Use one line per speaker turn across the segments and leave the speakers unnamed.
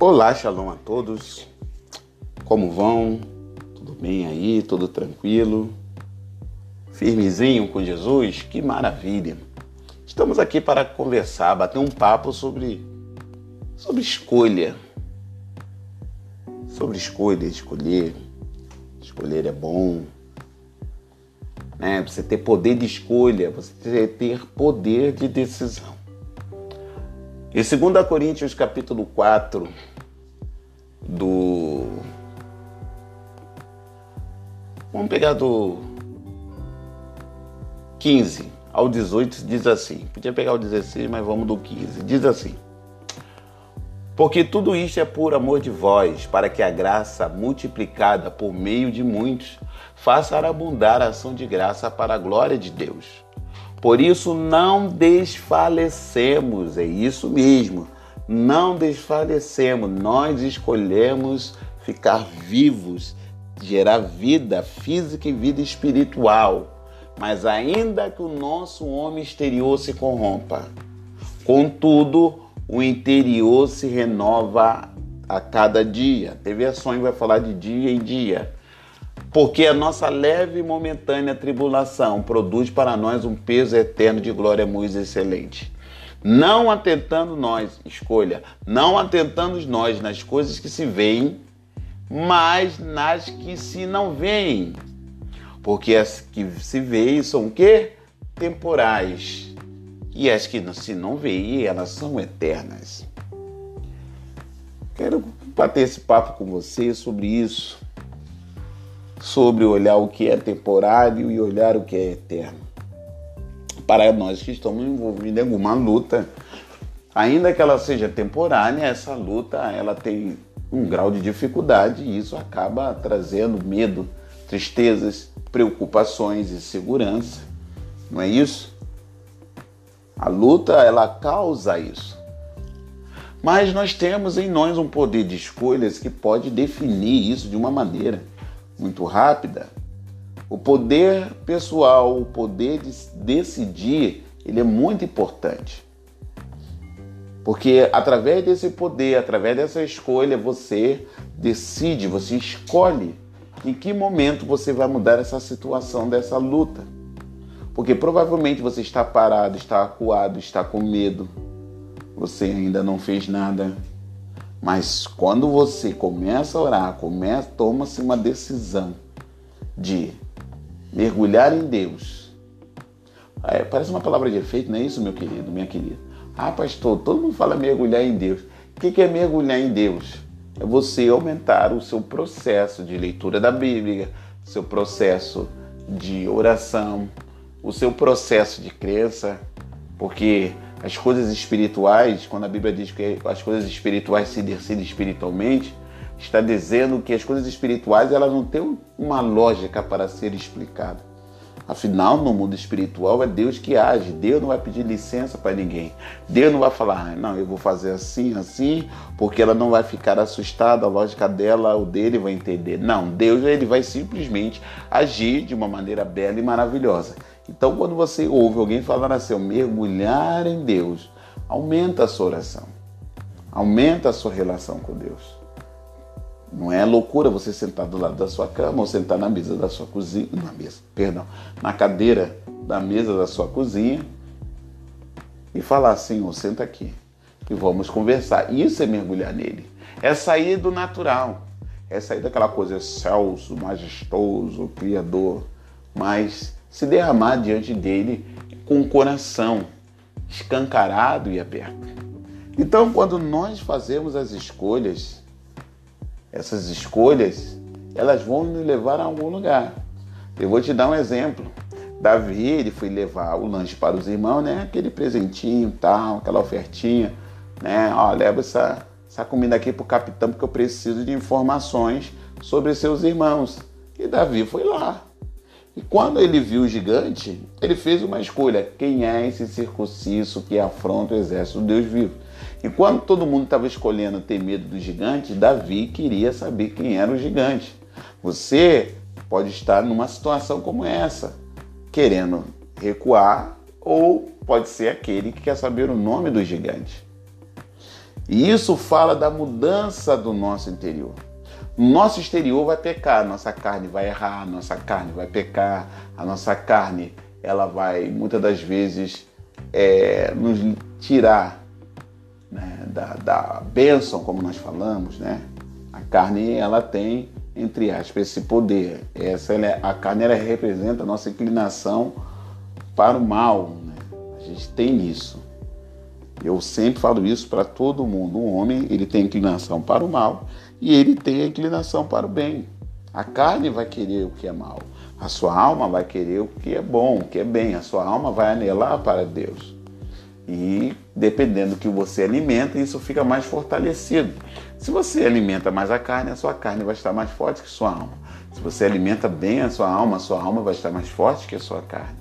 Olá, shalom a todos. Como vão? Tudo bem aí? Tudo tranquilo? Firmezinho com Jesus? Que maravilha! Estamos aqui para conversar, bater um papo sobre sobre escolha. Sobre escolha, escolher. Escolher é bom. Né? Você ter poder de escolha, você ter poder de decisão. Em 2 Coríntios capítulo 4, do. Vamos pegar do 15 ao 18, diz assim. Podia pegar o 16, mas vamos do 15. Diz assim. Porque tudo isto é por amor de vós, para que a graça multiplicada por meio de muitos faça abundar a ação de graça para a glória de Deus. Por isso não desfalecemos, é isso mesmo. Não desfalecemos, nós escolhemos ficar vivos, gerar vida física e vida espiritual. Mas ainda que o nosso homem exterior se corrompa, contudo, o interior se renova a cada dia. Tem versões que vai falar de dia em dia porque a nossa leve e momentânea tribulação produz para nós um peso eterno de glória muito excelente. Não atentando nós, escolha, não atentando nós nas coisas que se veem, mas nas que se não veem. Porque as que se veem são o quê? Temporais. E as que se não veem, elas são eternas. Quero bater esse papo com você sobre isso sobre olhar o que é temporário e olhar o que é eterno. Para nós que estamos envolvidos em alguma luta, ainda que ela seja temporária, essa luta ela tem um grau de dificuldade e isso acaba trazendo medo, tristezas, preocupações, insegurança. Não é isso? A luta ela causa isso. Mas nós temos em nós um poder de escolhas que pode definir isso de uma maneira muito rápida, o poder pessoal, o poder de decidir, ele é muito importante. Porque através desse poder, através dessa escolha, você decide, você escolhe em que momento você vai mudar essa situação, dessa luta. Porque provavelmente você está parado, está acuado, está com medo, você ainda não fez nada, mas quando você começa a orar, começa, toma-se uma decisão de mergulhar em Deus. É, parece uma palavra de efeito, não é isso, meu querido, minha querida? Ah, pastor, todo mundo fala mergulhar em Deus. O que é mergulhar em Deus? É você aumentar o seu processo de leitura da Bíblia, seu processo de oração, o seu processo de crença, porque as coisas espirituais, quando a Bíblia diz que as coisas espirituais se decidem espiritualmente, está dizendo que as coisas espirituais elas não têm uma lógica para ser explicada. Afinal, no mundo espiritual é Deus que age. Deus não vai pedir licença para ninguém. Deus não vai falar, ah, não, eu vou fazer assim, assim, porque ela não vai ficar assustada, a lógica dela, o dele vai entender. Não, Deus ele vai simplesmente agir de uma maneira bela e maravilhosa. Então, quando você ouve alguém falar assim, mergulhar em Deus, aumenta a sua oração, aumenta a sua relação com Deus. Não é loucura você sentar do lado da sua cama ou sentar na mesa da sua cozinha, na mesa, perdão, na cadeira da mesa da sua cozinha e falar assim, oh, senta aqui e vamos conversar. Isso é mergulhar nele. É sair do natural. É sair daquela coisa excelso, majestoso, criador, mas se derramar diante dele com o coração escancarado e aberto. Então, quando nós fazemos as escolhas, essas escolhas, elas vão nos levar a algum lugar. Eu vou te dar um exemplo. Davi, ele foi levar o lanche para os irmãos, né? Aquele presentinho, tal, aquela ofertinha, né? Ó, leva essa, essa comida aqui para o capitão porque eu preciso de informações sobre seus irmãos. E Davi foi lá. E quando ele viu o gigante, ele fez uma escolha: quem é esse circunciso que afronta o exército do Deus vivo? E quando todo mundo estava escolhendo ter medo do gigante, Davi queria saber quem era o gigante. Você pode estar numa situação como essa, querendo recuar, ou pode ser aquele que quer saber o nome do gigante. E isso fala da mudança do nosso interior. Nosso exterior vai pecar, nossa carne vai errar, nossa carne vai pecar, a nossa carne ela vai muitas das vezes é, nos tirar né, da, da bênção, como nós falamos, né? A carne ela tem entre aspas esse poder. Essa é, a carne ela representa a nossa inclinação para o mal. Né? A gente tem isso. Eu sempre falo isso para todo mundo. O homem ele tem inclinação para o mal e ele tem a inclinação para o bem. A carne vai querer o que é mal, a sua alma vai querer o que é bom, o que é bem, a sua alma vai anelar para Deus. E dependendo do que você alimenta, isso fica mais fortalecido. Se você alimenta mais a carne, a sua carne vai estar mais forte que a sua alma. Se você alimenta bem a sua alma, a sua alma vai estar mais forte que a sua carne.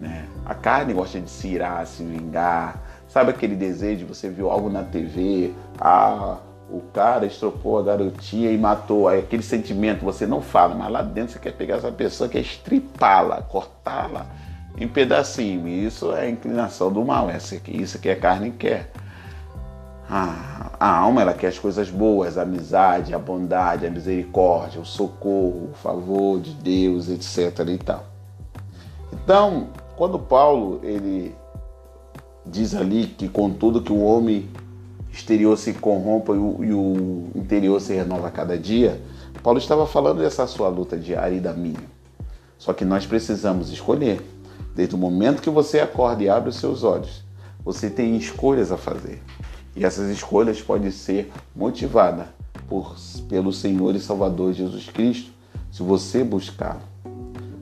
Né? A carne gosta de se irar, se vingar. Sabe aquele desejo? Você viu algo na TV, ah, o cara estropou a garotinha e matou. Aí aquele sentimento você não fala, mas lá dentro você quer pegar essa pessoa, quer estripá-la, cortá-la em pedacinho. Isso é a inclinação do mal, aqui, isso que a carne quer. A, a alma ela quer as coisas boas, a amizade, a bondade, a misericórdia, o socorro, o favor de Deus, etc. E tal. Então, quando Paulo ele diz ali que contudo que o homem exterior se corrompa e o, e o interior se renova a cada dia, Paulo estava falando dessa sua luta diária e da minha. Só que nós precisamos escolher. Desde o momento que você acorda e abre os seus olhos, você tem escolhas a fazer. E essas escolhas podem ser motivadas por, pelo Senhor e Salvador Jesus Cristo, se você buscá-lo.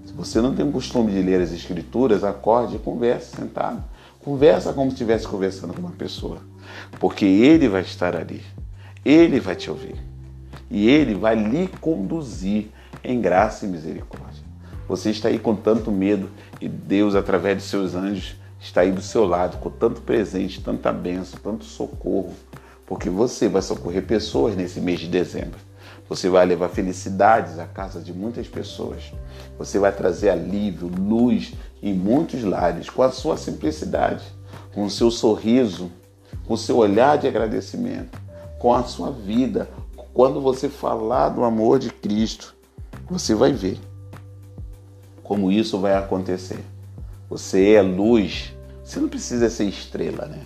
Se você não tem o costume de ler as Escrituras, acorde e converse sentado. Conversa como se estivesse conversando com uma pessoa porque Ele vai estar ali, Ele vai te ouvir e Ele vai lhe conduzir em graça e misericórdia. Você está aí com tanto medo e Deus, através de seus anjos, está aí do seu lado com tanto presente, tanta bênção, tanto socorro, porque você vai socorrer pessoas nesse mês de dezembro. Você vai levar felicidades à casa de muitas pessoas. Você vai trazer alívio, luz em muitos lares com a sua simplicidade, com o seu sorriso, com o seu olhar de agradecimento, com a sua vida. Quando você falar do amor de Cristo, você vai ver como isso vai acontecer. Você é luz, você não precisa ser estrela, né?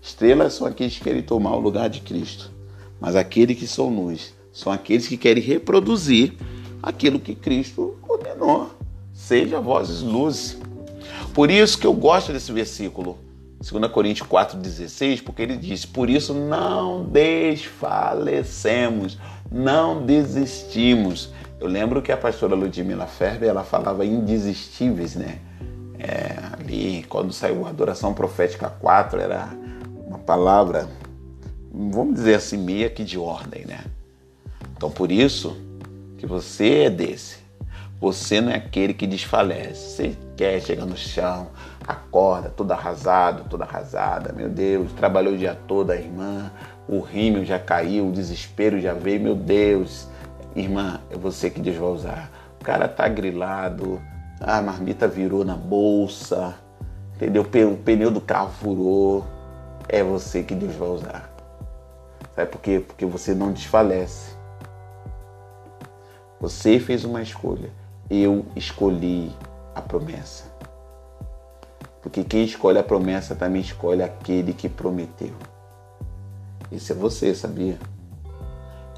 Estrelas são aqueles que querem tomar o lugar de Cristo, mas aqueles que são luz são aqueles que querem reproduzir aquilo que Cristo ordenou. Seja vozes luzes. Por isso que eu gosto desse versículo. 2 Coríntios 4,16, porque ele diz: Por isso não desfalecemos, não desistimos. Eu lembro que a pastora Ludmila Ferber ela falava indesistíveis, né? É, ali, quando saiu a Adoração Profética 4, era uma palavra, vamos dizer assim, meia que de ordem, né? Então, por isso que você é desse. Você não é aquele que desfalece. Você quer chegar no chão, acorda todo arrasado, toda arrasada. Meu Deus, trabalhou o dia todo a irmã, o rímel já caiu, o desespero já veio. Meu Deus, irmã, é você que Deus vai usar. O cara tá grilado, a marmita virou na bolsa, entendeu? O pneu do carro furou. É você que Deus vai usar. Sabe por quê? Porque você não desfalece. Você fez uma escolha. Eu escolhi a promessa. Porque quem escolhe a promessa também escolhe aquele que prometeu. Esse é você, sabia?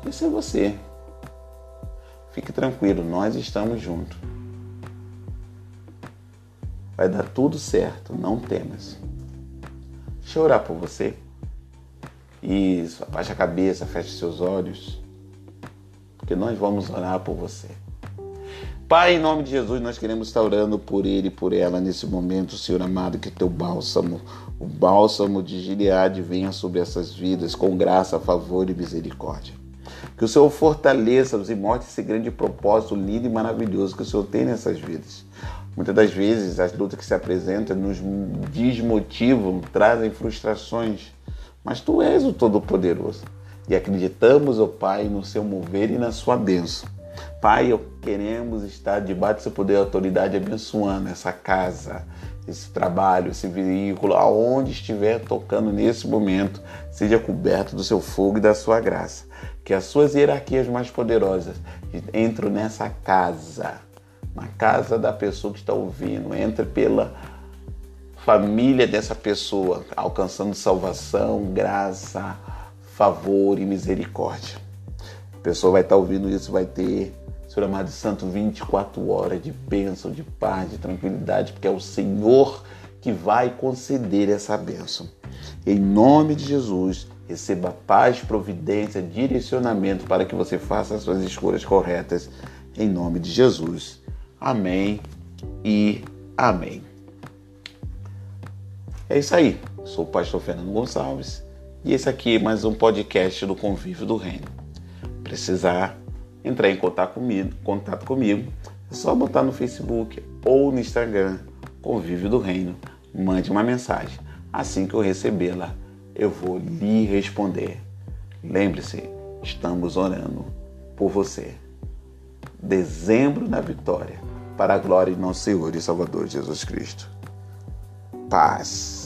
Esse é você. Fique tranquilo, nós estamos juntos. Vai dar tudo certo, não temas. Deixa eu orar por você. Isso, abaixa a cabeça, feche seus olhos. Porque nós vamos orar por você. Pai, em nome de Jesus, nós queremos estar orando por ele e por ela nesse momento, Senhor amado, que teu bálsamo, o bálsamo de Gileade venha sobre essas vidas com graça, favor e misericórdia. Que o Senhor fortaleça-nos e mostre esse grande propósito lindo e maravilhoso que o Senhor tem nessas vidas. Muitas das vezes as lutas que se apresentam nos desmotivam, trazem frustrações, mas Tu és o Todo-Poderoso e acreditamos, ó oh Pai, no Seu mover e na Sua bênção. Pai, queremos estar debaixo do seu poder e autoridade, abençoando essa casa, esse trabalho, esse veículo, aonde estiver tocando nesse momento, seja coberto do seu fogo e da sua graça. Que as suas hierarquias mais poderosas entram nessa casa, na casa da pessoa que está ouvindo, entre pela família dessa pessoa, alcançando salvação, graça, favor e misericórdia. A pessoa vai estar ouvindo isso, vai ter Senhor amado Santo, 24 horas de bênção, de paz, de tranquilidade, porque é o Senhor que vai conceder essa bênção. Em nome de Jesus, receba paz, providência, direcionamento para que você faça as suas escolhas corretas. Em nome de Jesus. Amém e amém. É isso aí. Sou o pastor Fernando Gonçalves e esse aqui é mais um podcast do Convívio do Reino. Precisar entrar em contato comigo, contato comigo, é só botar no Facebook ou no Instagram, Convívio do Reino, mande uma mensagem. Assim que eu recebê-la, eu vou lhe responder. Lembre-se, estamos orando por você. Dezembro na vitória, para a glória de nosso Senhor e Salvador Jesus Cristo. Paz.